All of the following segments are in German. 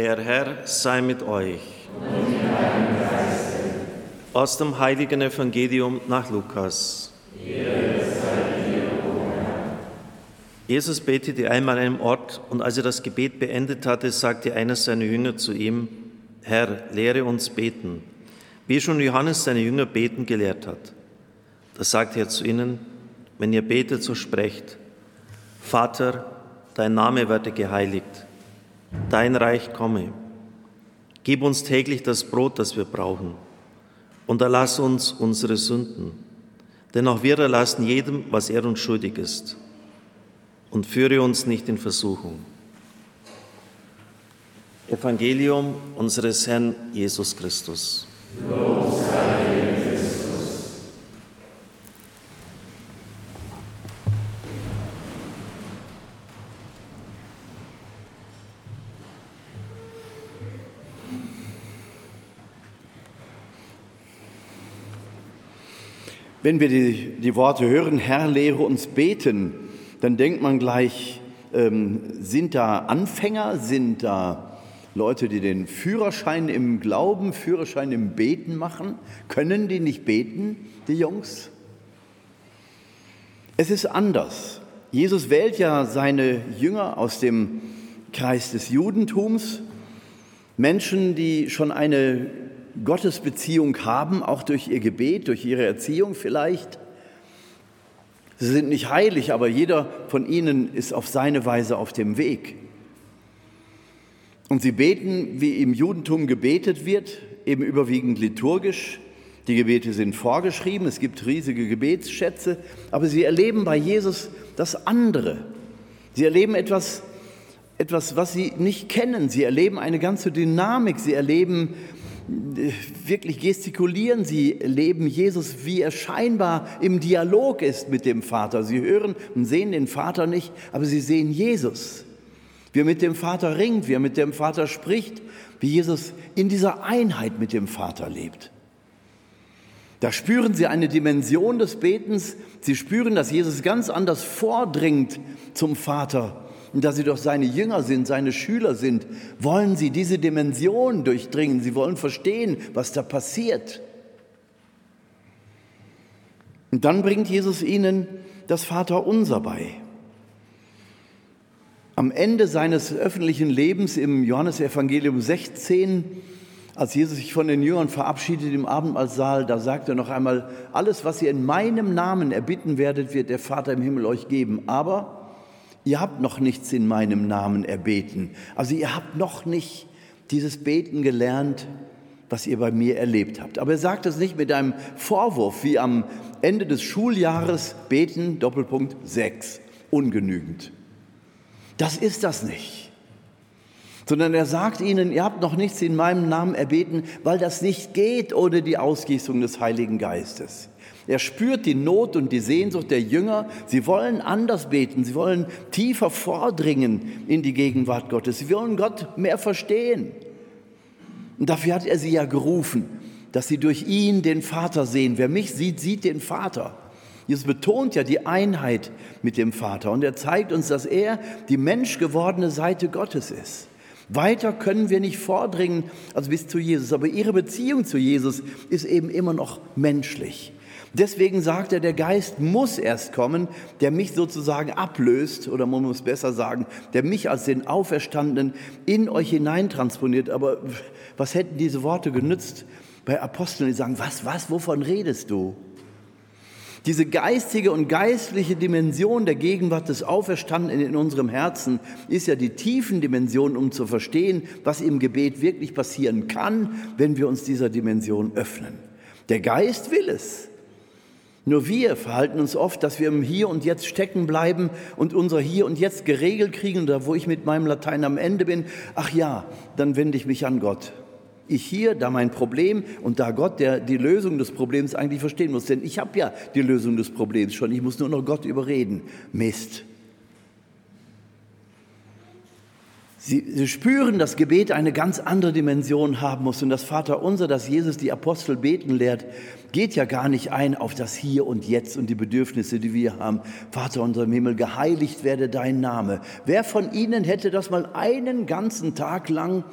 Der Herr sei mit euch. Aus dem heiligen Evangelium nach Lukas. Jesus betete einmal an einem Ort und als er das Gebet beendet hatte, sagte einer seiner Jünger zu ihm, Herr, lehre uns beten, wie schon Johannes seine Jünger beten gelehrt hat. Da sagte er zu ihnen, wenn ihr betet, so sprecht, Vater, dein Name werde geheiligt, dein Reich komme. Gib uns täglich das Brot, das wir brauchen, und erlass uns unsere Sünden, denn auch wir erlassen jedem, was er uns schuldig ist, und führe uns nicht in Versuchung. Evangelium unseres Herrn Jesus Christus. Los sei Wenn wir die, die Worte hören, Herr, lehre uns beten, dann denkt man gleich, ähm, sind da Anfänger, sind da Leute, die den Führerschein im Glauben, Führerschein im Beten machen? Können die nicht beten, die Jungs? Es ist anders. Jesus wählt ja seine Jünger aus dem Kreis des Judentums, Menschen, die schon eine Gottesbeziehung haben, auch durch ihr Gebet, durch ihre Erziehung vielleicht. Sie sind nicht heilig, aber jeder von ihnen ist auf seine Weise auf dem Weg. Und sie beten, wie im Judentum gebetet wird, eben überwiegend liturgisch. Die Gebete sind vorgeschrieben, es gibt riesige Gebetsschätze, aber sie erleben bei Jesus das andere. Sie erleben etwas, etwas, was sie nicht kennen. Sie erleben eine ganze Dynamik, sie erleben wirklich gestikulieren sie, leben Jesus, wie er scheinbar im Dialog ist mit dem Vater. Sie hören und sehen den Vater nicht, aber sie sehen Jesus, wie er mit dem Vater ringt, wie er mit dem Vater spricht, wie Jesus in dieser Einheit mit dem Vater lebt. Da spüren sie eine Dimension des Betens. Sie spüren, dass Jesus ganz anders vordringt zum Vater und da sie doch seine Jünger sind, seine Schüler sind, wollen sie diese Dimension durchdringen. Sie wollen verstehen, was da passiert. Und dann bringt Jesus ihnen das Vaterunser bei. Am Ende seines öffentlichen Lebens im Johannesevangelium 16, als Jesus sich von den Jüngern verabschiedet im Abendmahlsaal, da sagt er noch einmal, alles, was ihr in meinem Namen erbitten werdet, wird der Vater im Himmel euch geben. Aber Ihr habt noch nichts in meinem Namen erbeten. Also ihr habt noch nicht dieses Beten gelernt, was ihr bei mir erlebt habt. Aber er sagt es nicht mit einem Vorwurf wie am Ende des Schuljahres beten, Doppelpunkt 6, ungenügend. Das ist das nicht. Sondern er sagt ihnen, ihr habt noch nichts in meinem Namen erbeten, weil das nicht geht ohne die Ausgießung des Heiligen Geistes. Er spürt die Not und die Sehnsucht der Jünger. Sie wollen anders beten. Sie wollen tiefer vordringen in die Gegenwart Gottes. Sie wollen Gott mehr verstehen. Und dafür hat er sie ja gerufen, dass sie durch ihn den Vater sehen. Wer mich sieht, sieht den Vater. Jesus betont ja die Einheit mit dem Vater und er zeigt uns, dass er die menschgewordene Seite Gottes ist. Weiter können wir nicht vordringen als bis zu Jesus, aber ihre Beziehung zu Jesus ist eben immer noch menschlich. Deswegen sagt er, der Geist muss erst kommen, der mich sozusagen ablöst, oder man muss besser sagen, der mich als den Auferstandenen in euch hineintransponiert. Aber was hätten diese Worte genützt bei Aposteln, die sagen, was, was, wovon redest du? Diese geistige und geistliche Dimension der Gegenwart des Auferstandenen in unserem Herzen ist ja die tiefen Dimension, um zu verstehen, was im Gebet wirklich passieren kann, wenn wir uns dieser Dimension öffnen. Der Geist will es. Nur wir verhalten uns oft, dass wir im Hier und Jetzt stecken bleiben und unser Hier und Jetzt geregelt kriegen, da wo ich mit meinem Latein am Ende bin, ach ja, dann wende ich mich an Gott. Ich hier, da mein Problem und da Gott, der die Lösung des Problems eigentlich verstehen muss, denn ich habe ja die Lösung des Problems schon, ich muss nur noch Gott überreden. Mist. Sie, sie, spüren, dass Gebet eine ganz andere Dimension haben muss. Und das Vaterunser, das Jesus die Apostel beten lehrt, geht ja gar nicht ein auf das Hier und Jetzt und die Bedürfnisse, die wir haben. Vater unser im Himmel, geheiligt werde dein Name. Wer von Ihnen hätte das mal einen ganzen Tag lang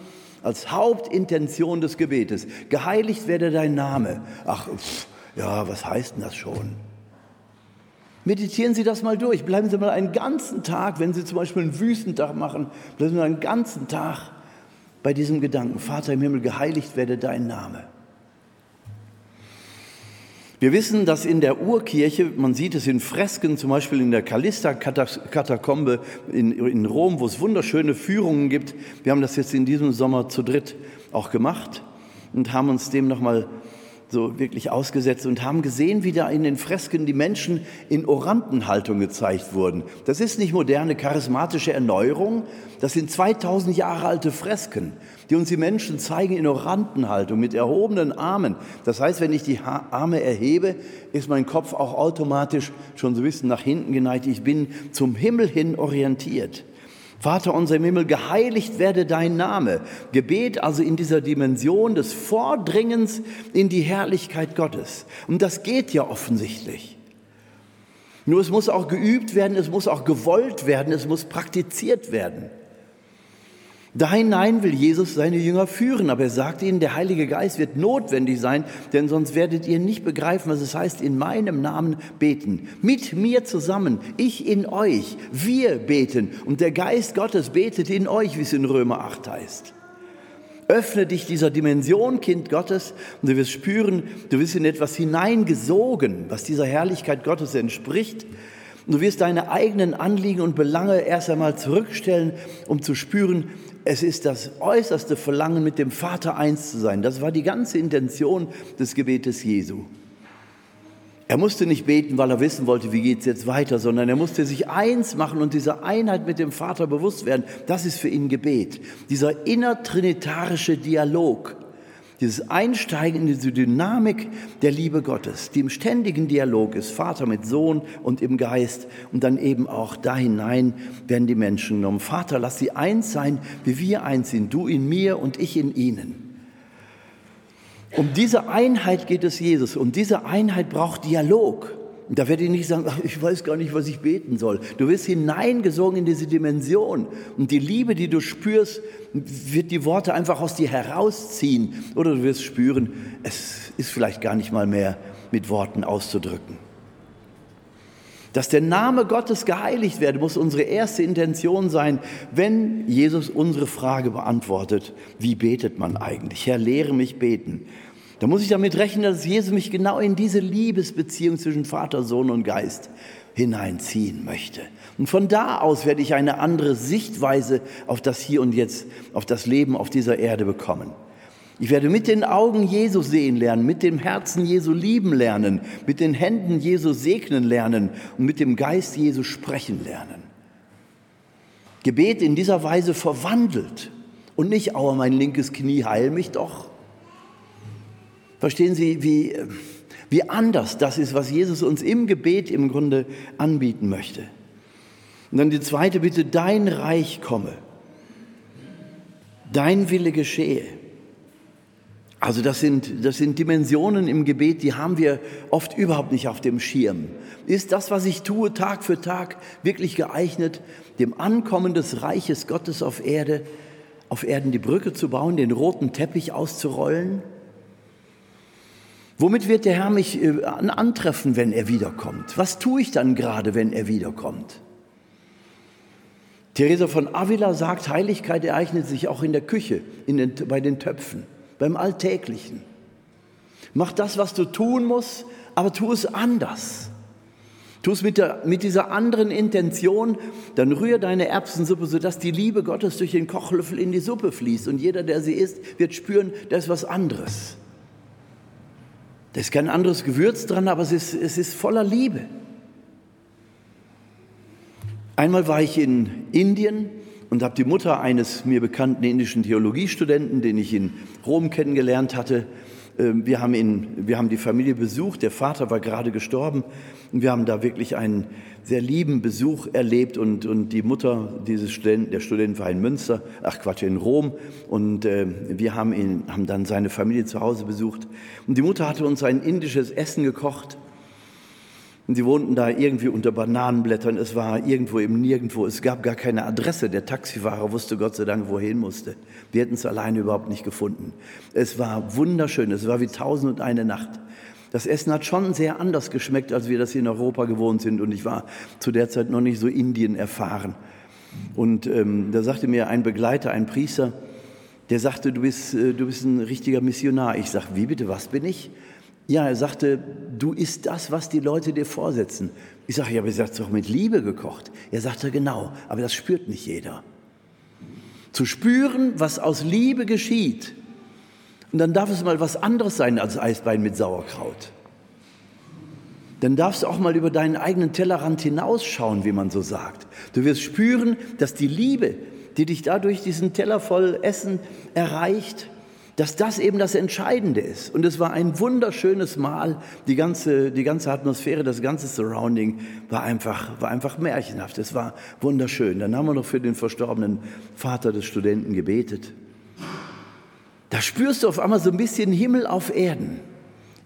als Hauptintention des Gebetes? Geheiligt werde dein Name. Ach, pff, ja, was heißt denn das schon? Meditieren Sie das mal durch. Bleiben Sie mal einen ganzen Tag, wenn Sie zum Beispiel einen Wüstentag machen, bleiben Sie mal einen ganzen Tag bei diesem Gedanken. Vater im Himmel, geheiligt werde dein Name. Wir wissen, dass in der Urkirche, man sieht es in Fresken, zum Beispiel in der Callista-Katakombe in, in Rom, wo es wunderschöne Führungen gibt. Wir haben das jetzt in diesem Sommer zu dritt auch gemacht und haben uns dem nochmal so wirklich ausgesetzt und haben gesehen, wie da in den Fresken die Menschen in Orantenhaltung gezeigt wurden. Das ist nicht moderne charismatische Erneuerung, das sind 2000 Jahre alte Fresken, die uns die Menschen zeigen in Orantenhaltung mit erhobenen Armen. Das heißt, wenn ich die Arme erhebe, ist mein Kopf auch automatisch schon so ein bisschen nach hinten geneigt. Ich bin zum Himmel hin orientiert. Vater unser im Himmel, geheiligt werde dein Name. Gebet also in dieser Dimension des Vordringens in die Herrlichkeit Gottes. Und das geht ja offensichtlich. Nur es muss auch geübt werden, es muss auch gewollt werden, es muss praktiziert werden. Da hinein will Jesus seine Jünger führen, aber er sagt ihnen, der Heilige Geist wird notwendig sein, denn sonst werdet ihr nicht begreifen, was es heißt, in meinem Namen beten. Mit mir zusammen, ich in euch, wir beten und der Geist Gottes betet in euch, wie es in Römer 8 heißt. Öffne dich dieser Dimension, Kind Gottes, und du wirst spüren, du wirst in etwas hineingesogen, was dieser Herrlichkeit Gottes entspricht. du wirst deine eigenen Anliegen und Belange erst einmal zurückstellen, um zu spüren, es ist das äußerste Verlangen, mit dem Vater eins zu sein. Das war die ganze Intention des Gebetes Jesu. Er musste nicht beten, weil er wissen wollte, wie geht es jetzt weiter, sondern er musste sich eins machen und dieser Einheit mit dem Vater bewusst werden. Das ist für ihn Gebet. Dieser innertrinitarische Dialog, dieses Einsteigen in diese Dynamik der Liebe Gottes, die im ständigen Dialog ist, Vater mit Sohn und im Geist. Und dann eben auch da hinein werden die Menschen genommen. Vater, lass sie eins sein, wie wir eins sind, du in mir und ich in ihnen. Um diese Einheit geht es Jesus und diese Einheit braucht Dialog. Da werde ich nicht sagen, ach, ich weiß gar nicht, was ich beten soll. Du wirst hineingesogen in diese Dimension. Und die Liebe, die du spürst, wird die Worte einfach aus dir herausziehen. Oder du wirst spüren, es ist vielleicht gar nicht mal mehr mit Worten auszudrücken. Dass der Name Gottes geheiligt werde, muss unsere erste Intention sein, wenn Jesus unsere Frage beantwortet, wie betet man eigentlich? Herr, lehre mich beten. Da muss ich damit rechnen, dass Jesus mich genau in diese Liebesbeziehung zwischen Vater, Sohn und Geist hineinziehen möchte. Und von da aus werde ich eine andere Sichtweise auf das Hier und Jetzt, auf das Leben auf dieser Erde bekommen. Ich werde mit den Augen Jesu sehen lernen, mit dem Herzen Jesu lieben lernen, mit den Händen Jesu segnen lernen und mit dem Geist Jesu sprechen lernen. Gebet in dieser Weise verwandelt und nicht, aua, mein linkes Knie, heil mich doch, Verstehen Sie, wie, wie anders das ist, was Jesus uns im Gebet im Grunde anbieten möchte. Und dann die zweite Bitte, dein Reich komme, dein Wille geschehe. Also das sind, das sind Dimensionen im Gebet, die haben wir oft überhaupt nicht auf dem Schirm. Ist das, was ich tue, Tag für Tag wirklich geeignet, dem Ankommen des Reiches Gottes auf Erde, auf Erden die Brücke zu bauen, den roten Teppich auszurollen? Womit wird der Herr mich äh, antreffen, wenn er wiederkommt? Was tue ich dann gerade, wenn er wiederkommt? Theresa von Avila sagt, Heiligkeit ereignet sich auch in der Küche, in den, bei den Töpfen, beim Alltäglichen. Mach das, was du tun musst, aber tu es anders. Tu es mit, der, mit dieser anderen Intention, dann rühr deine Erbsensuppe, sodass die Liebe Gottes durch den Kochlöffel in die Suppe fließt. Und jeder, der sie isst, wird spüren, da ist was anderes. Da ist kein anderes Gewürz dran, aber es ist, es ist voller Liebe. Einmal war ich in Indien und habe die Mutter eines mir bekannten indischen Theologiestudenten, den ich in Rom kennengelernt hatte, wir haben, ihn, wir haben die Familie besucht, der Vater war gerade gestorben. Und wir haben da wirklich einen sehr lieben Besuch erlebt. Und, und die Mutter dieses Studenten, der Student war in Münster, ach Quatsch, in Rom. Und äh, wir haben, ihn, haben dann seine Familie zu Hause besucht. Und die Mutter hatte uns ein indisches Essen gekocht und sie wohnten da irgendwie unter Bananenblättern. Es war irgendwo im Nirgendwo. Es gab gar keine Adresse. Der Taxifahrer wusste Gott sei Dank, wohin musste. Wir hätten es alleine überhaupt nicht gefunden. Es war wunderschön. Es war wie tausend und eine Nacht. Das Essen hat schon sehr anders geschmeckt, als wir das hier in Europa gewohnt sind. Und ich war zu der Zeit noch nicht so Indien erfahren. Und ähm, da sagte mir ein Begleiter, ein Priester, der sagte, du bist, äh, du bist ein richtiger Missionar. Ich sage, wie bitte, was bin ich? Ja, er sagte, du isst das, was die Leute dir vorsetzen. Ich sage, ja, aber ihr habt doch mit Liebe gekocht. Er sagte, genau, aber das spürt nicht jeder. Zu spüren, was aus Liebe geschieht. Und dann darf es mal was anderes sein als Eisbein mit Sauerkraut. Dann darfst du auch mal über deinen eigenen Tellerrand hinausschauen, wie man so sagt. Du wirst spüren, dass die Liebe, die dich dadurch diesen Teller voll Essen erreicht, dass das eben das Entscheidende ist. Und es war ein wunderschönes Mal. Die ganze, die ganze Atmosphäre, das ganze Surrounding war einfach, war einfach märchenhaft. Es war wunderschön. Dann haben wir noch für den verstorbenen Vater des Studenten gebetet. Da spürst du auf einmal so ein bisschen Himmel auf Erden.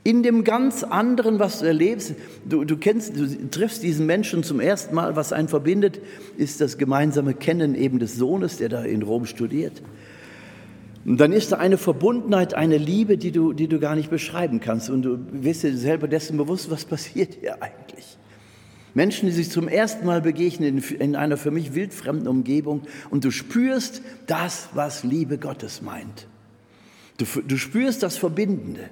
In dem ganz anderen, was du erlebst, du, du kennst, du triffst diesen Menschen zum ersten Mal, was einen verbindet, ist das gemeinsame Kennen eben des Sohnes, der da in Rom studiert. Und dann ist da eine Verbundenheit, eine Liebe, die du, die du gar nicht beschreiben kannst. Und du wirst dir selber dessen bewusst, was passiert hier eigentlich. Menschen, die sich zum ersten Mal begegnen in, in einer für mich wildfremden Umgebung und du spürst das, was Liebe Gottes meint. Du, du spürst das Verbindende.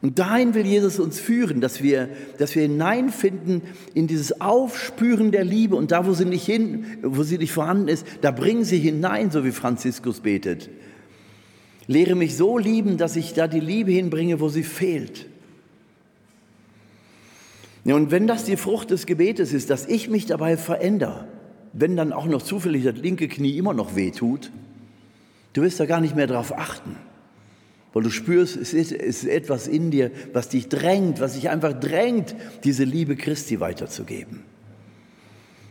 Und dahin will Jesus uns führen, dass wir, dass wir hineinfinden in dieses Aufspüren der Liebe. Und da, wo sie nicht hin, wo sie nicht vorhanden ist, da bringen sie hinein, so wie Franziskus betet. Lehre mich so lieben, dass ich da die Liebe hinbringe, wo sie fehlt. Ja, und wenn das die Frucht des Gebetes ist, dass ich mich dabei verändere, wenn dann auch noch zufällig das linke Knie immer noch wehtut, du wirst da gar nicht mehr drauf achten, weil du spürst, es ist, es ist etwas in dir, was dich drängt, was dich einfach drängt, diese Liebe Christi weiterzugeben.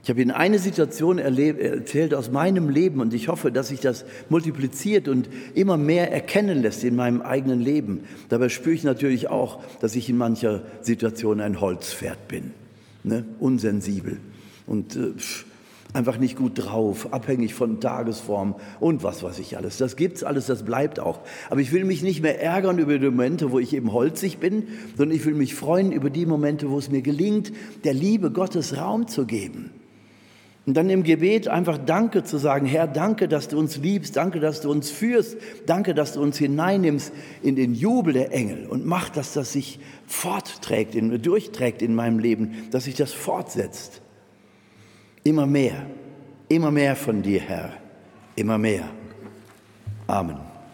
Ich habe Ihnen eine Situation erzählt aus meinem Leben und ich hoffe, dass sich das multipliziert und immer mehr erkennen lässt in meinem eigenen Leben. Dabei spüre ich natürlich auch, dass ich in mancher Situation ein Holzpferd bin, ne? unsensibel und äh, einfach nicht gut drauf, abhängig von Tagesform und was weiß ich alles. Das gibt's alles, das bleibt auch. Aber ich will mich nicht mehr ärgern über die Momente, wo ich eben holzig bin, sondern ich will mich freuen über die Momente, wo es mir gelingt, der Liebe Gottes Raum zu geben. Und dann im Gebet einfach Danke zu sagen, Herr, danke, dass du uns liebst, danke, dass du uns führst, danke, dass du uns hineinnimmst in den Jubel der Engel und mach, dass das sich fortträgt, in, durchträgt in meinem Leben, dass sich das fortsetzt. Immer mehr, immer mehr von dir, Herr, immer mehr. Amen.